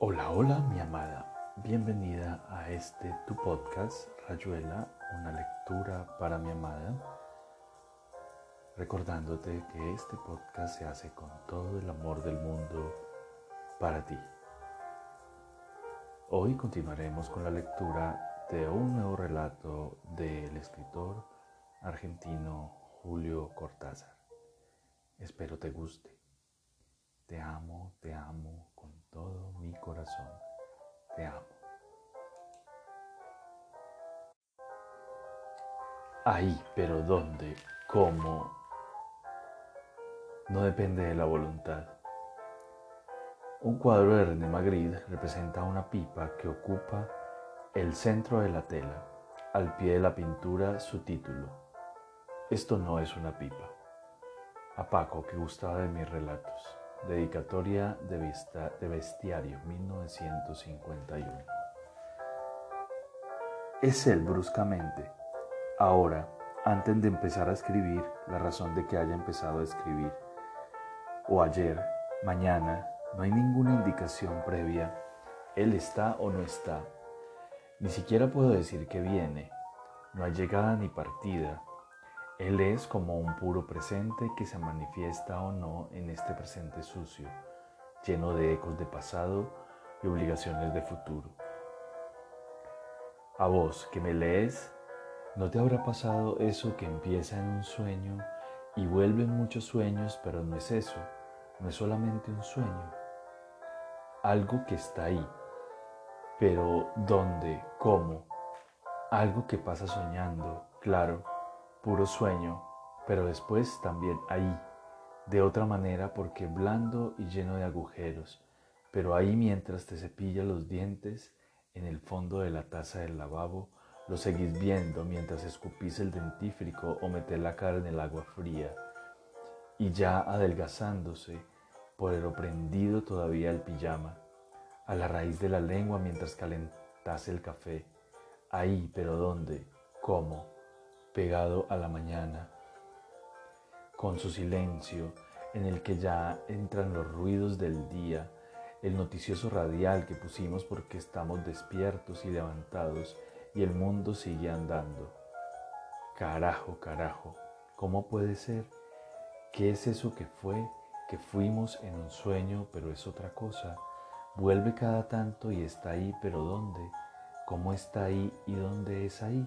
Hola, hola mi amada, bienvenida a este tu podcast Rayuela, una lectura para mi amada. Recordándote que este podcast se hace con todo el amor del mundo para ti. Hoy continuaremos con la lectura de un nuevo relato del escritor argentino Julio Cortázar. Espero te guste. Te amo, te amo todo mi corazón. Te amo. Ahí, pero ¿dónde? ¿Cómo? No depende de la voluntad. Un cuadro de René Magritte representa una pipa que ocupa el centro de la tela. Al pie de la pintura su título. Esto no es una pipa. A Paco, que gustaba de mis relatos. Dedicatoria de, Bestiario, 1951. Es él bruscamente. Ahora, antes de empezar a escribir, la razón de que haya empezado a escribir. O ayer, mañana, no hay ninguna indicación previa. Él está o no está. Ni siquiera puedo decir que viene. No hay llegada ni partida. Él es como un puro presente que se manifiesta o no en este presente sucio, lleno de ecos de pasado y obligaciones de futuro. A vos que me lees, ¿no te habrá pasado eso que empieza en un sueño y vuelve en muchos sueños, pero no es eso, no es solamente un sueño? Algo que está ahí, pero ¿dónde? ¿Cómo? Algo que pasa soñando, claro puro sueño, pero después también ahí, de otra manera porque blando y lleno de agujeros, pero ahí mientras te cepillas los dientes, en el fondo de la taza del lavabo, lo seguís viendo mientras escupís el dentífrico o metes la cara en el agua fría, y ya adelgazándose por el oprendido todavía el pijama, a la raíz de la lengua mientras calentás el café, ahí, pero ¿dónde? ¿Cómo? Pegado a la mañana, con su silencio en el que ya entran los ruidos del día, el noticioso radial que pusimos porque estamos despiertos y levantados y el mundo sigue andando. Carajo, carajo, ¿cómo puede ser? ¿Qué es eso que fue, que fuimos en un sueño, pero es otra cosa? Vuelve cada tanto y está ahí, pero ¿dónde? ¿Cómo está ahí y dónde es ahí?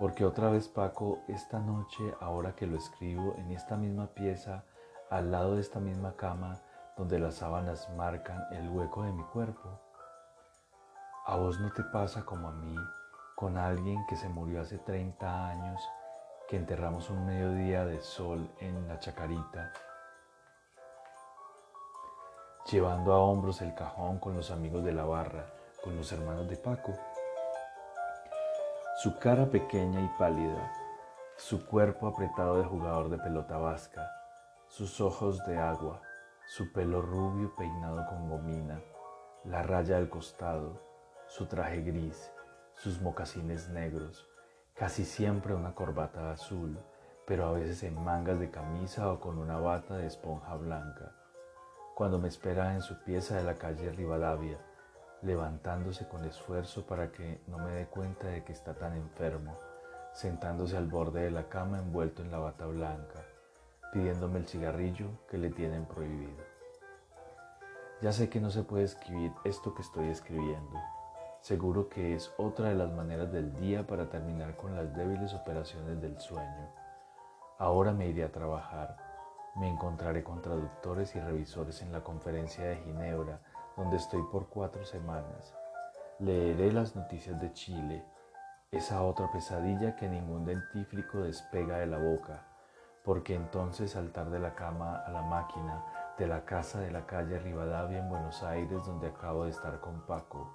Porque otra vez Paco, esta noche, ahora que lo escribo, en esta misma pieza, al lado de esta misma cama, donde las sábanas marcan el hueco de mi cuerpo. ¿A vos no te pasa como a mí con alguien que se murió hace 30 años, que enterramos un mediodía de sol en la chacarita, llevando a hombros el cajón con los amigos de la barra, con los hermanos de Paco? Su cara pequeña y pálida, su cuerpo apretado de jugador de pelota vasca, sus ojos de agua, su pelo rubio peinado con gomina, la raya del costado, su traje gris, sus mocasines negros, casi siempre una corbata azul, pero a veces en mangas de camisa o con una bata de esponja blanca. Cuando me espera en su pieza de la calle Rivadavia, levantándose con esfuerzo para que no me dé cuenta de que está tan enfermo, sentándose al borde de la cama envuelto en la bata blanca, pidiéndome el cigarrillo que le tienen prohibido. Ya sé que no se puede escribir esto que estoy escribiendo. Seguro que es otra de las maneras del día para terminar con las débiles operaciones del sueño. Ahora me iré a trabajar. Me encontraré con traductores y revisores en la conferencia de Ginebra donde estoy por cuatro semanas. Leeré las noticias de Chile, esa otra pesadilla que ningún dentífrico despega de la boca, porque entonces saltar de la cama a la máquina de la casa de la calle Rivadavia en Buenos Aires donde acabo de estar con Paco,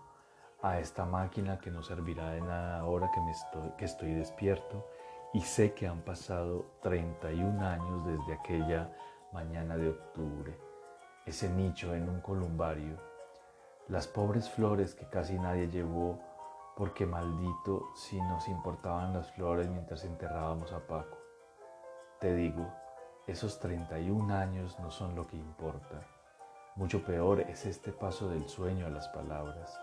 a esta máquina que no servirá de nada ahora que, me estoy, estoy despierto y sé que han pasado 31 años desde aquella mañana de octubre, ese nicho en un columbario las pobres flores que casi nadie llevó, porque maldito si nos importaban las flores mientras enterrábamos a Paco. Te digo, esos 31 años no son lo que importa. Mucho peor es este paso del sueño a las palabras,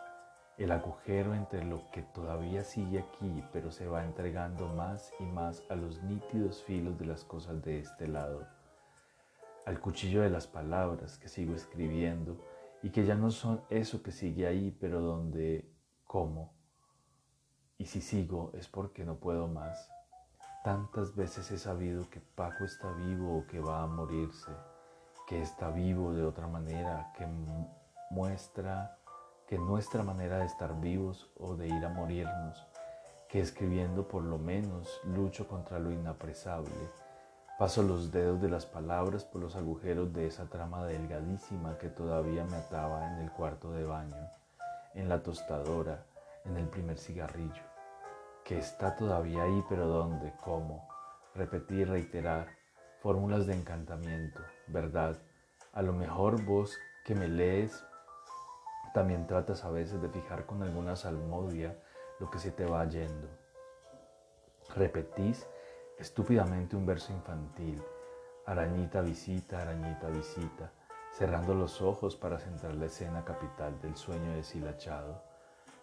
el agujero entre lo que todavía sigue aquí, pero se va entregando más y más a los nítidos filos de las cosas de este lado, al cuchillo de las palabras que sigo escribiendo y que ya no son eso que sigue ahí, pero donde, ¿cómo? Y si sigo es porque no puedo más. Tantas veces he sabido que Paco está vivo o que va a morirse que está vivo de otra manera, que muestra que nuestra manera de estar vivos o de ir a morirnos, que escribiendo por lo menos lucho contra lo inapresable, paso los dedos de las palabras por los agujeros de esa trama delgadísima que todavía me ataba en el cuarto de baño, en la tostadora, en el primer cigarrillo, que está todavía ahí pero ¿dónde? ¿Cómo? Repetir, reiterar, fórmulas de encantamiento, verdad. A lo mejor vos que me lees también tratas a veces de fijar con alguna salmodia lo que se te va yendo. Repetís estúpidamente un verso infantil, arañita visita, arañita visita, cerrando los ojos para centrar la escena capital del sueño deshilachado,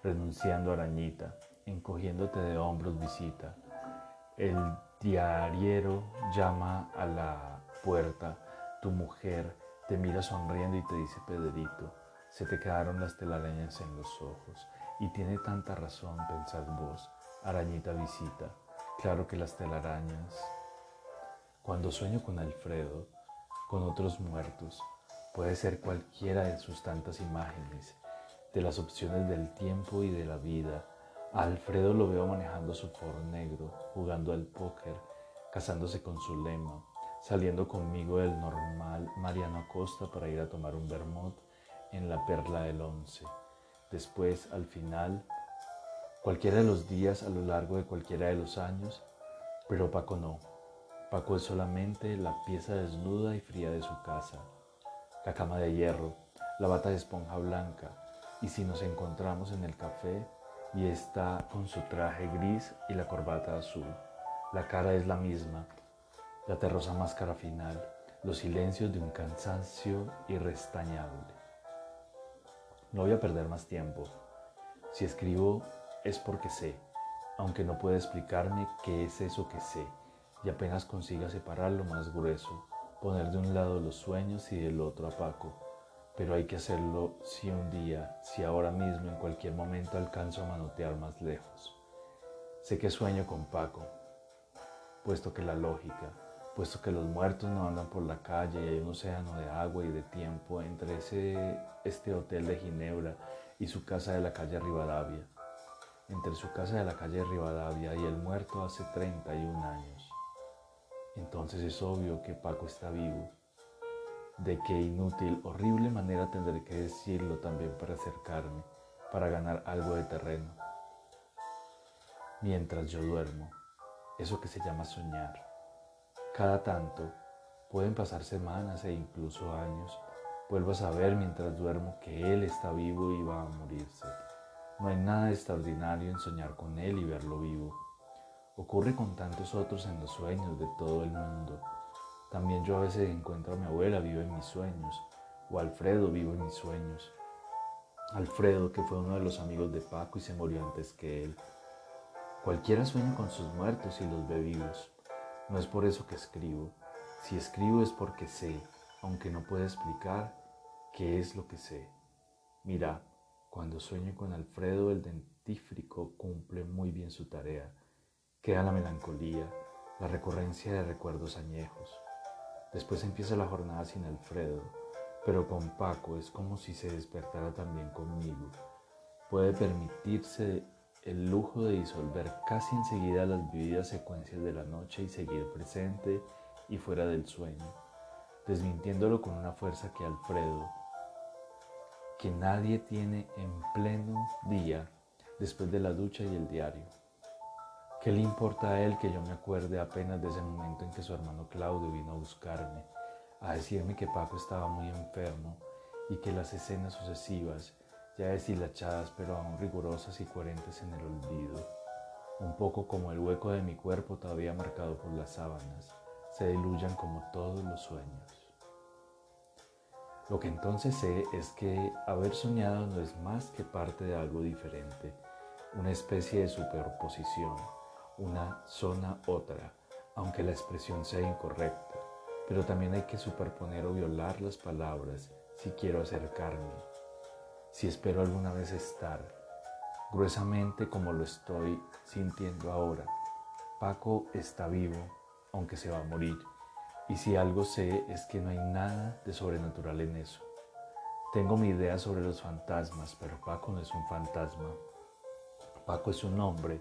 renunciando arañita, encogiéndote de hombros visita. El diariero llama a la puerta, tu mujer te mira sonriendo y te dice Pedrito, se te quedaron las telarañas en los ojos y tiene tanta razón, pensad vos, arañita visita, claro que las telarañas. Cuando sueño con Alfredo, con otros muertos, puede ser cualquiera de sus tantas imágenes, de las opciones del tiempo y de la vida, Alfredo lo veo manejando su Ford negro, jugando al póker, casándose con su lema, saliendo conmigo del normal Mariano Acosta para ir a tomar un vermut en la Perla del Once. Después, al final, cualquiera de los días a lo largo de cualquiera de los años, pero Paco no. Paco es solamente la pieza desnuda y fría de su casa, la cama de hierro, la bata de esponja blanca, y si nos encontramos en el café, y está con su traje gris y la corbata azul. La cara es la misma, la terrosa máscara final, los silencios de un cansancio irrestañable. No voy a perder más tiempo. Si escribo es porque sé, aunque no pueda explicarme qué es eso que sé, y apenas consiga separar lo más grueso, poner de un lado los sueños y del otro a Paco pero hay que hacerlo si un día, si ahora mismo, en cualquier momento alcanzo a manotear más lejos. Sé que sueño con Paco, puesto que la lógica, puesto que los muertos no andan por la calle y hay un océano de agua y de tiempo entre ese, este hotel de Ginebra y su casa de la calle Rivadavia, entre su casa de la calle Rivadavia y el muerto hace 31 años. Entonces es obvio que Paco está vivo de qué inútil, horrible manera tendré que decirlo también para acercarme, para ganar algo de terreno. Mientras yo duermo, eso que se llama soñar. Cada tanto, pueden pasar semanas e incluso años, vuelvo a saber mientras duermo que Él está vivo y va a morirse. No hay nada extraordinario en soñar con Él y verlo vivo. Ocurre con tantos otros en los sueños de todo el mundo también yo a veces encuentro a mi abuela vivo en mis sueños, o Alfredo vivo en mis sueños. Alfredo, que fue uno de los amigos de Paco y se murió antes que él. Cualquiera sueña con sus muertos y los ve vivos. No es por eso que escribo. Si escribo es porque sé, aunque no pueda explicar qué es lo que sé. Mira, cuando sueño con Alfredo, el dentífrico cumple muy bien su tarea. Queda la melancolía, la recurrencia de recuerdos añejos. Después empieza la jornada sin Alfredo, pero con Paco es como si se despertara también conmigo. Puede permitirse el lujo de disolver casi enseguida las vividas secuencias de la noche y seguir presente y fuera del sueño, desmintiéndolo con una fuerza que Alfredo, que nadie tiene en pleno día después de la ducha y el diario. ¿Qué le importa a él que yo me acuerde apenas de ese momento en que su hermano Claudio vino a buscarme, a decirme que Paco estaba muy enfermo y que las escenas sucesivas, ya deshilachadas pero aún rigurosas y coherentes en el olvido, un poco como el hueco de mi cuerpo todavía marcado por las sábanas, se diluyan como todos los sueños? Lo que entonces sé es que haber soñado no es más que parte de algo diferente, una especie de superposición, una zona otra, aunque la expresión sea incorrecta, pero también hay que superponer o violar las palabras si quiero acercarme, si espero alguna vez estar, gruesamente como lo estoy sintiendo ahora. Paco está vivo, aunque se va a morir, y si algo sé es que no hay nada de sobrenatural en eso. Tengo mi idea sobre los fantasmas, pero Paco no es un fantasma. Paco es un hombre,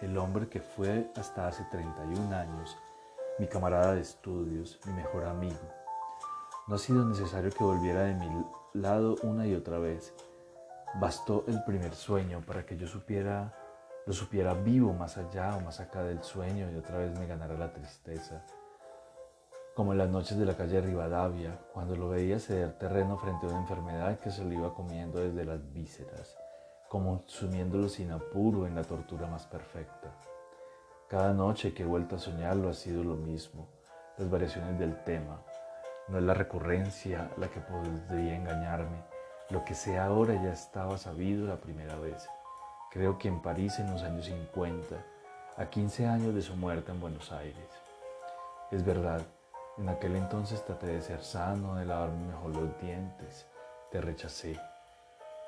el hombre que fue hasta hace 31 años mi camarada de estudios, mi mejor amigo. No ha sido necesario que volviera de mi lado una y otra vez. Bastó el primer sueño para que yo supiera, lo supiera vivo más allá o más acá del sueño y otra vez me ganara la tristeza. Como en las noches de la calle Rivadavia, cuando lo veía ceder terreno frente a una enfermedad que se lo iba comiendo desde las vísceras, como sumiéndolo sin apuro en la tortura más perfecta. Cada noche que he vuelto a soñarlo ha sido lo mismo, las variaciones del tema. No es la recurrencia la que podría engañarme. Lo que sé ahora ya estaba sabido la primera vez. Creo que en París en los años 50, a 15 años de su muerte en Buenos Aires. Es verdad, en aquel entonces traté de ser sano, de lavarme mejor los dientes. Te rechacé.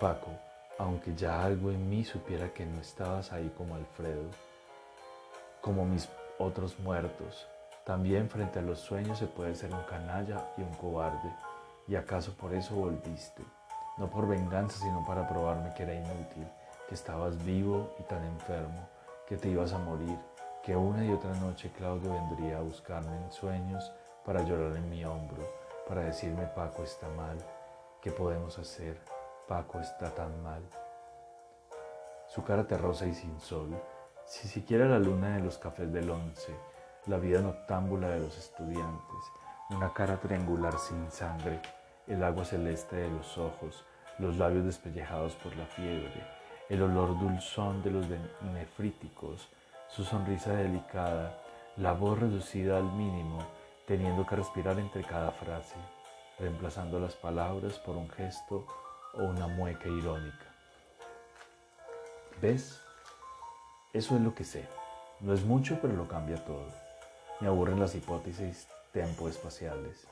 Paco, aunque ya algo en mí supiera que no estabas ahí como Alfredo, como mis otros muertos. También frente a los sueños se puede ser un canalla y un cobarde. ¿Y acaso por eso volviste? No por venganza, sino para probarme que era inútil, que estabas vivo y tan enfermo, que te ibas a morir, que una y otra noche Claudio vendría a buscarme en sueños para llorar en mi hombro, para decirme Paco está mal, ¿qué podemos hacer? Paco está tan mal. Su cara terrosa y sin sol, si siquiera la luna de los cafés del once, la vida noctámbula de los estudiantes, una cara triangular sin sangre, el agua celeste de los ojos, los labios despellejados por la fiebre, el olor dulzón de los nefríticos, su sonrisa delicada, la voz reducida al mínimo, teniendo que respirar entre cada frase, reemplazando las palabras por un gesto o una mueca irónica. ¿Ves? Eso es lo que sé. No es mucho, pero lo cambia todo. Me aburren las hipótesis tempoespaciales,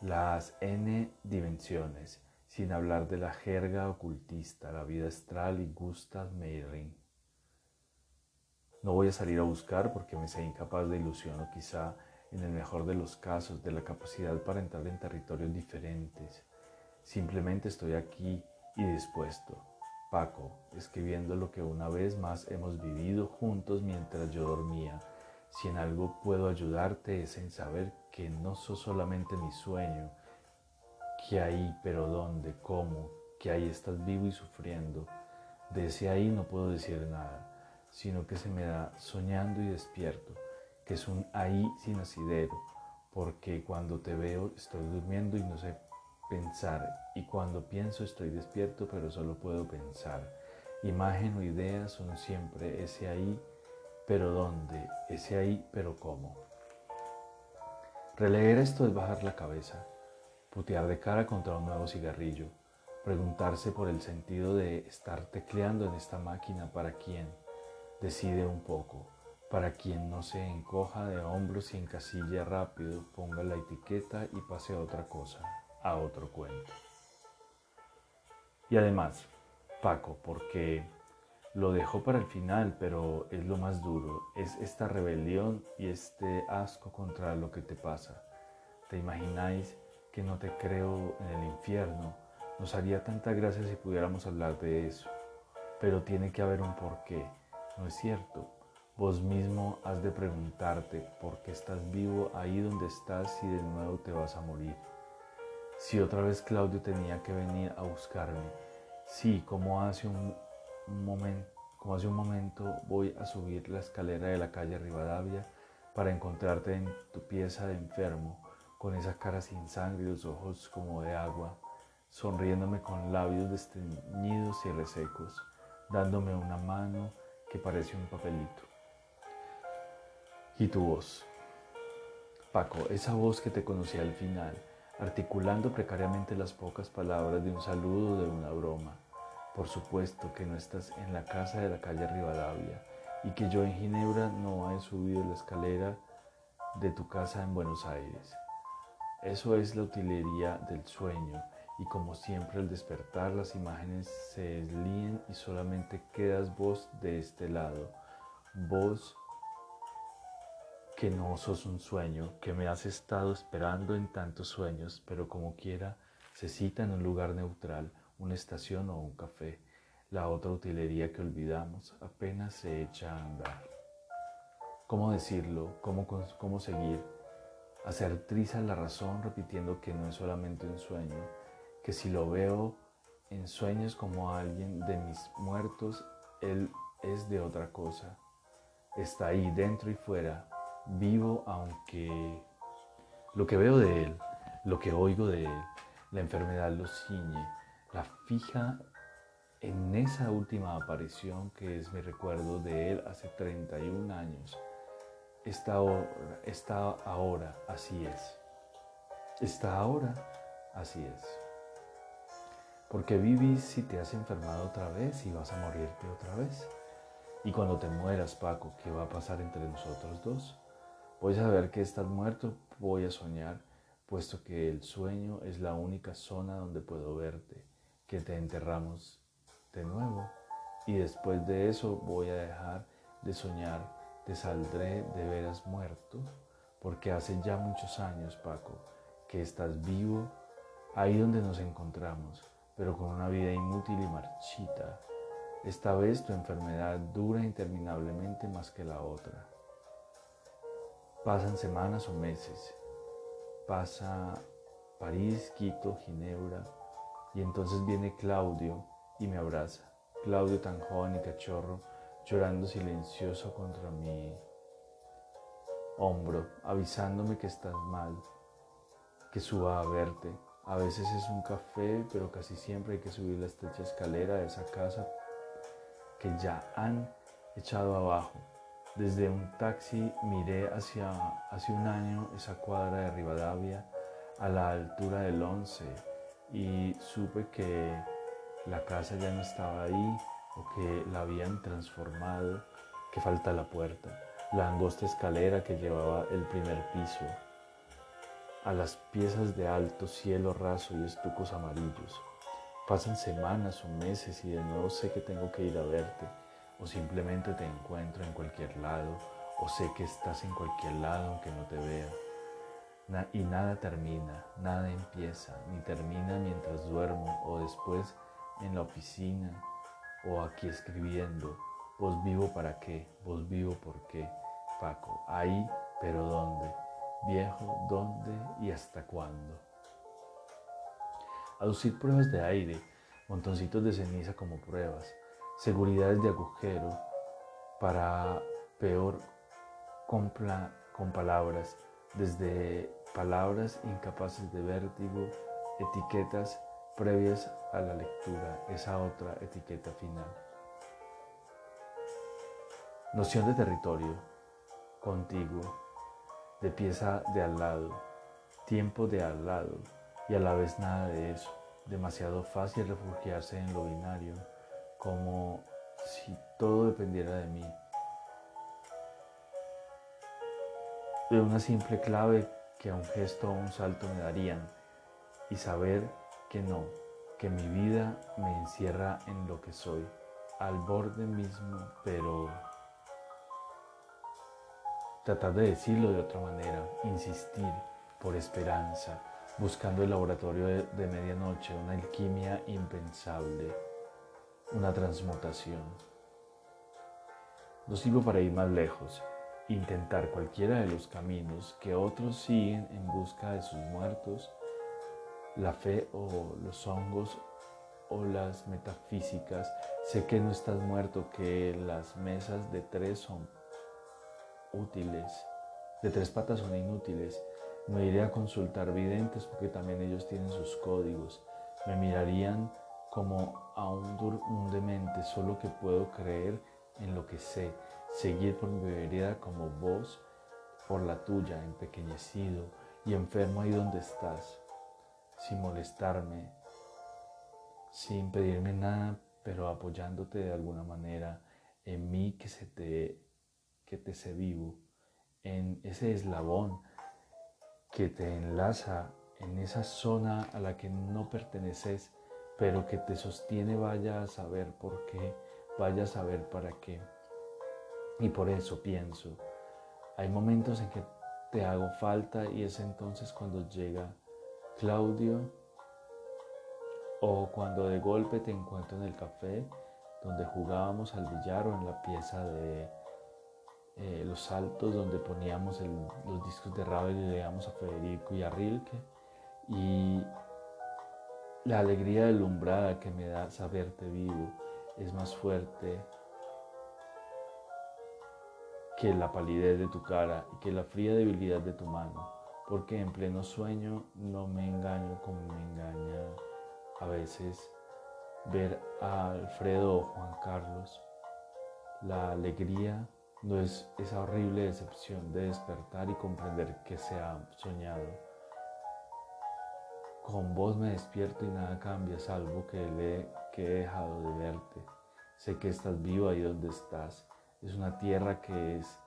las n dimensiones, sin hablar de la jerga ocultista, la vida astral y Gustav Meiring. No voy a salir a buscar porque me sé incapaz de ilusión o quizá, en el mejor de los casos, de la capacidad para entrar en territorios diferentes. Simplemente estoy aquí y dispuesto Paco, escribiendo lo que una vez más hemos vivido juntos mientras yo dormía. Si en algo puedo ayudarte es en saber que no sos solamente mi sueño, que ahí, pero dónde, cómo, que ahí estás vivo y sufriendo. De ese ahí no puedo decir nada, sino que se me da soñando y despierto, que es un ahí sin asidero, porque cuando te veo estoy durmiendo y no sé pensar y cuando pienso estoy despierto pero solo puedo pensar. Imagen o idea son siempre ese ahí, pero ¿dónde? Ese ahí, pero ¿cómo? Releer esto es bajar la cabeza, putear de cara contra un nuevo cigarrillo, preguntarse por el sentido de estar tecleando en esta máquina para quien decide un poco, para quien no se encoja de hombros y encasilla rápido, ponga la etiqueta y pase a otra cosa a otro cuento. Y además, Paco, porque lo dejó para el final, pero es lo más duro, es esta rebelión y este asco contra lo que te pasa. ¿Te imagináis que no te creo en el infierno? Nos haría tanta gracia si pudiéramos hablar de eso, pero tiene que haber un porqué, ¿no es cierto? Vos mismo has de preguntarte por qué estás vivo ahí donde estás y de nuevo te vas a morir. Si otra vez Claudio tenía que venir a buscarme. Sí, como hace un, momento, como hace un momento voy a subir la escalera de la calle Rivadavia para encontrarte en tu pieza de enfermo, con esa cara sin sangre y los ojos como de agua, sonriéndome con labios desteñidos y resecos, dándome una mano que parece un papelito. Y tu voz, Paco, esa voz que te conocí al final, articulando precariamente las pocas palabras de un saludo o de una broma. Por supuesto que no estás en la casa de la calle Rivadavia y que yo en Ginebra no he subido la escalera de tu casa en Buenos Aires. Eso es la utilería del sueño y como siempre al despertar las imágenes se deslíen y solamente quedas vos de este lado, vos que no sos un sueño, que me has estado esperando en tantos sueños, pero como quiera, se cita en un lugar neutral, una estación o un café. La otra utilería que olvidamos apenas se echa a andar. ¿Cómo decirlo? ¿Cómo, cómo seguir? Hacer triza la razón repitiendo que no es solamente un sueño, que si lo veo en sueños como alguien de mis muertos, él es de otra cosa. Está ahí dentro y fuera, vivo aunque lo que veo de él, lo que oigo de él, la enfermedad lo ciñe, la fija en esa última aparición que es mi recuerdo de él hace 31 años. Está ahora, está ahora, así es. Está ahora, así es. Porque vivís si te has enfermado otra vez y vas a morirte otra vez. Y cuando te mueras, Paco, ¿qué va a pasar entre nosotros dos? Voy a saber que estás muerto, voy a soñar, puesto que el sueño es la única zona donde puedo verte, que te enterramos de nuevo. Y después de eso voy a dejar de soñar, te saldré de veras muerto, porque hace ya muchos años, Paco, que estás vivo, ahí donde nos encontramos, pero con una vida inútil y marchita. Esta vez tu enfermedad dura interminablemente más que la otra. Pasan semanas o meses. Pasa París, Quito, Ginebra. Y entonces viene Claudio y me abraza. Claudio tan joven y cachorro, llorando silencioso contra mi hombro, avisándome que estás mal, que suba a verte. A veces es un café, pero casi siempre hay que subir la estrecha escalera de esa casa que ya han echado abajo desde un taxi miré hacia hace un año esa cuadra de Rivadavia a la altura del 11 y supe que la casa ya no estaba ahí o que la habían transformado, que falta la puerta, la angosta escalera que llevaba el primer piso, a las piezas de alto cielo raso y estucos amarillos. Pasan semanas o meses y de nuevo sé que tengo que ir a verte o simplemente te encuentro en cualquier lado o sé que estás en cualquier lado aunque no te vea. y nada termina, nada empieza, ni termina mientras duermo o después en la oficina o aquí escribiendo. Vos vivo para qué, vos vivo por qué, Paco. Ahí, pero ¿dónde? Viejo, ¿dónde y hasta cuándo? Aducir pruebas de aire, montoncitos de ceniza como pruebas seguridades de agujero, para peor con, con palabras, desde palabras incapaces de vértigo, etiquetas previas a la lectura, esa otra etiqueta final. Noción de territorio, contiguo, de pieza de al lado, tiempo de al lado y a la vez nada de eso, demasiado fácil refugiarse en lo binario como si todo dependiera de mí. De una simple clave que a un gesto o un salto me darían y saber que no, que mi vida me encierra en lo que soy, al borde mismo, pero tratar de decirlo de otra manera, insistir por esperanza, buscando el laboratorio de, de medianoche, una alquimia impensable una transmutación. No sigo para ir más lejos, intentar cualquiera de los caminos que otros siguen en busca de sus muertos, la fe o los hongos o las metafísicas. Sé que no estás muerto, que las mesas de tres son útiles, de tres patas son inútiles. No iré a consultar videntes porque también ellos tienen sus códigos. Me mirarían como a un, demente, solo que puedo creer en lo que sé, seguir por mi vereda como vos por la tuya, empequeñecido y enfermo ahí donde estás. sin molestarme, sin pedirme nada, pero apoyándote de alguna manera en mí que, se te, que te sé vivo, en ese eslabón que te enlaza en esa zona a la que no perteneces, pero que te sostiene, vaya a saber por qué, vaya a saber para qué. Y por eso pienso, hay momentos en que te hago falta y es entonces cuando llega Claudio o cuando de golpe te encuentro en el café donde jugábamos al billar o en la pieza de eh, los saltos donde poníamos los discos de Ravel y leíamos a Federico y a Rilke y la alegría delumbrada que me da saberte vivo es más fuerte que la palidez de tu cara y que la fría debilidad de tu mano, porque en pleno sueño no me engaño como me engaña a veces ver a Alfredo o Juan Carlos. La alegría no es esa horrible decepción de despertar y comprender que se ha soñado. Con vos me despierto y nada cambia, salvo que, he dejado de verte. Sé que estás vivo ahí donde estás. Es una tierra que es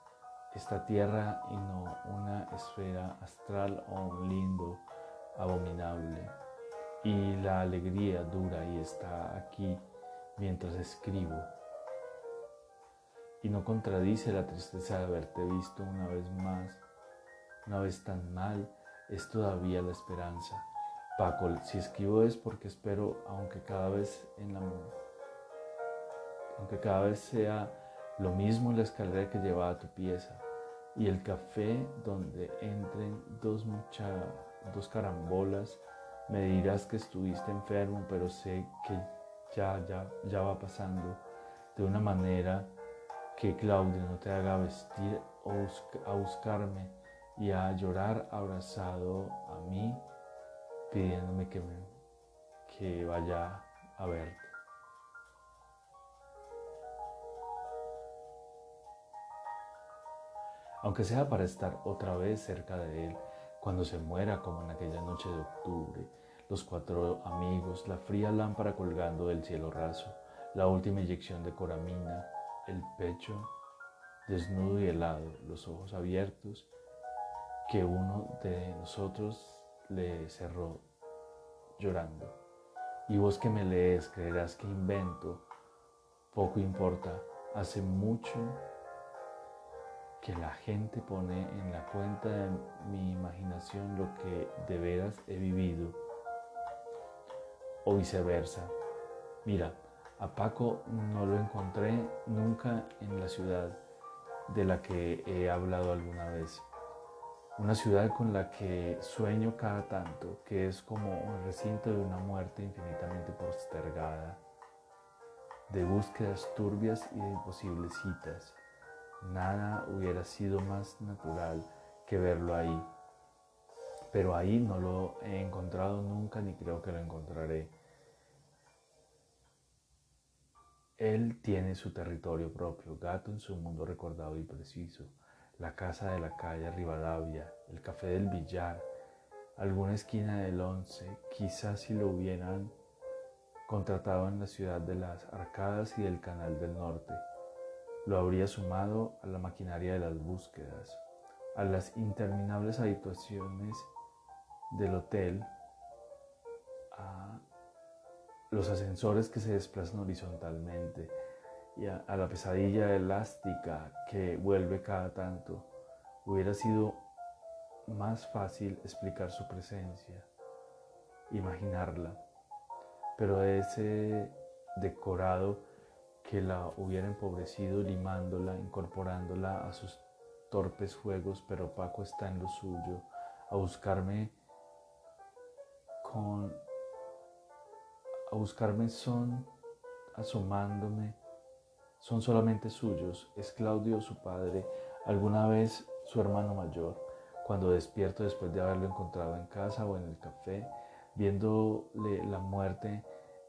esta tierra y no una esfera astral o un lindo abominable y la alegría dura y está aquí mientras escribo. Y no contradice la tristeza de haberte visto una vez más, una vez tan mal, es todavía la esperanza. Paco, si escribo es porque espero, aunque cada vez en la aunque cada vez sea lo mismo la escalera que lleva a tu pieza y el café donde entren dos mucha, dos carambolas me dirás que estuviste enfermo, pero sé que ya, ya, ya va pasando de una manera que Claudio no te haga vestir a buscarme y a llorar abrazado a mí, pidiéndome que, me, que vaya a verte. Aunque sea para estar otra vez cerca de él, cuando se muera como en aquella noche de octubre, los cuatro amigos, la fría lámpara colgando del cielo raso, la última inyección de coramina, el pecho desnudo y helado, los ojos abiertos, que uno de nosotros le cerró llorando. Y vos que me lees creerás que invento, poco importa, hace mucho que la gente pone en la cuenta de mi imaginación lo que de veras he vivido o viceversa. Mira, a Paco no lo encontré nunca en la ciudad de la que he hablado alguna vez. Una ciudad con la que sueño cada tanto, que es como un recinto de una muerte infinitamente postergada, de búsquedas turbias y de imposibles citas. Nada hubiera sido más natural que verlo ahí. Pero ahí no lo he encontrado nunca ni creo que lo encontraré. Él tiene su territorio propio, gato en su mundo recordado y preciso, la casa de la calle Rivadavia, el café del billar, alguna esquina del once, quizás si lo hubieran contratado en la ciudad de las Arcadas y del Canal del Norte, lo habría sumado a la maquinaria de las búsquedas, a las interminables habitaciones del hotel, a los ascensores que se desplazan horizontalmente a, la pesadilla elástica que vuelve cada tanto, hubiera sido más fácil explicar su presencia, imaginarla, pero ese decorado que la hubiera empobrecido limándola, incorporándola a sus torpes juegos, pero Paco está en lo suyo, a buscarme con a buscarme son asomándome, son solamente suyos, es Claudio su padre, alguna vez su hermano mayor, cuando despierto después de haberlo encontrado en casa o en el café, viéndole la muerte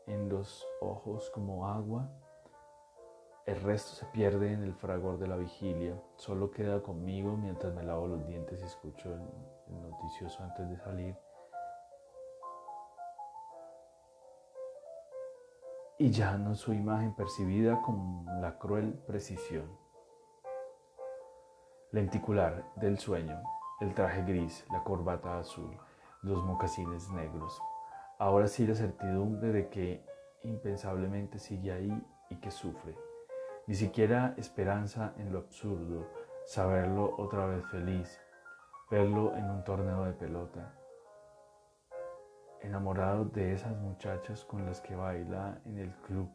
en los ojos como agua, el resto se pierde en el fragor de la vigilia, solo queda conmigo mientras me lavo los dientes y escucho el, noticioso antes de salir. Y ya no su imagen percibida con la cruel precisión. Lenticular del sueño, el traje gris, la corbata azul, los mocasines negros. Ahora sí la certidumbre de que impensablemente sigue ahí y que sufre. Ni siquiera esperanza en lo absurdo, saberlo otra vez feliz, verlo en un torneo de pelota, enamorado de esas muchachas con las que baila en el club.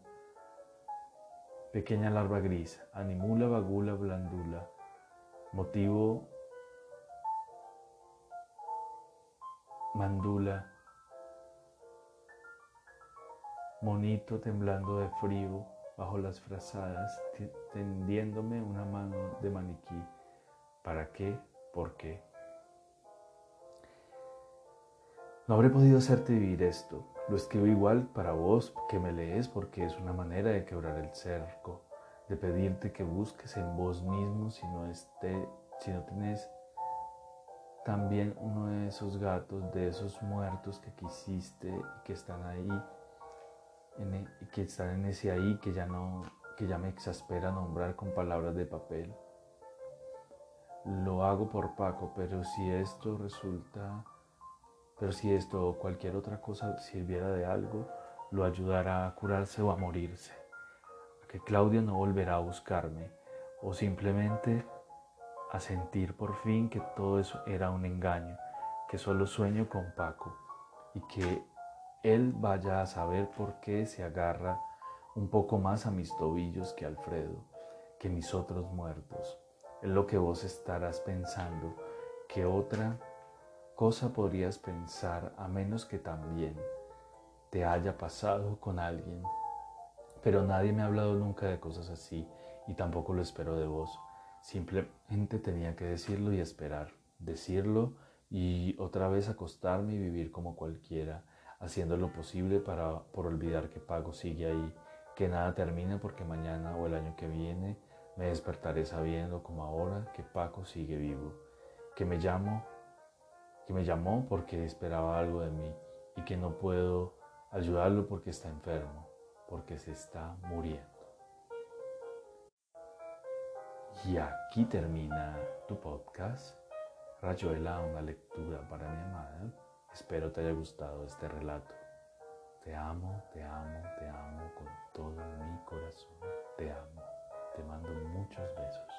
Pequeña larva gris, animula, bagula, blandula, motivo mandula, monito temblando de frío bajo las frazadas, tendiéndome una mano de maniquí. ¿Para qué? ¿Por qué? No habré podido hacerte vivir esto. Lo escribo igual para vos que me lees porque es una manera de quebrar el cerco, de pedirte que busques en vos mismo si no, esté, si no tenés también uno de esos gatos, de esos muertos que quisiste y que están ahí, e, que están en ese ahí que ya no, que ya me exaspera nombrar con palabras de papel. Lo hago por Paco, pero si esto resulta pero si esto o cualquier otra cosa sirviera de algo, lo ayudará a curarse o a morirse, que Claudia no volverá a buscarme, o simplemente a sentir por fin que todo eso era un engaño, que solo sueño con Paco y que él vaya a saber por qué se agarra un poco más a mis tobillos que Alfredo, que mis otros muertos. Es lo que vos estarás pensando, que otra cosa podrías pensar a menos que también te haya pasado con alguien. Pero nadie me ha hablado nunca de cosas así y tampoco lo espero de vos. Simplemente tenía que decirlo y esperar, decirlo y otra vez acostarme y vivir como cualquiera, haciendo lo posible para por olvidar que Pago sigue ahí, que nada termine porque mañana o el año que viene me despertaré sabiendo como ahora que Paco sigue vivo, que me llamo que me llamó porque esperaba algo de mí y que no puedo ayudarlo porque está enfermo, porque se está muriendo. Y aquí termina tu podcast, Rayuela, una lectura para mi amada. Espero te haya gustado este relato. Te amo, te amo, te amo con todo mi corazón. Te amo. Te mando muchos besos.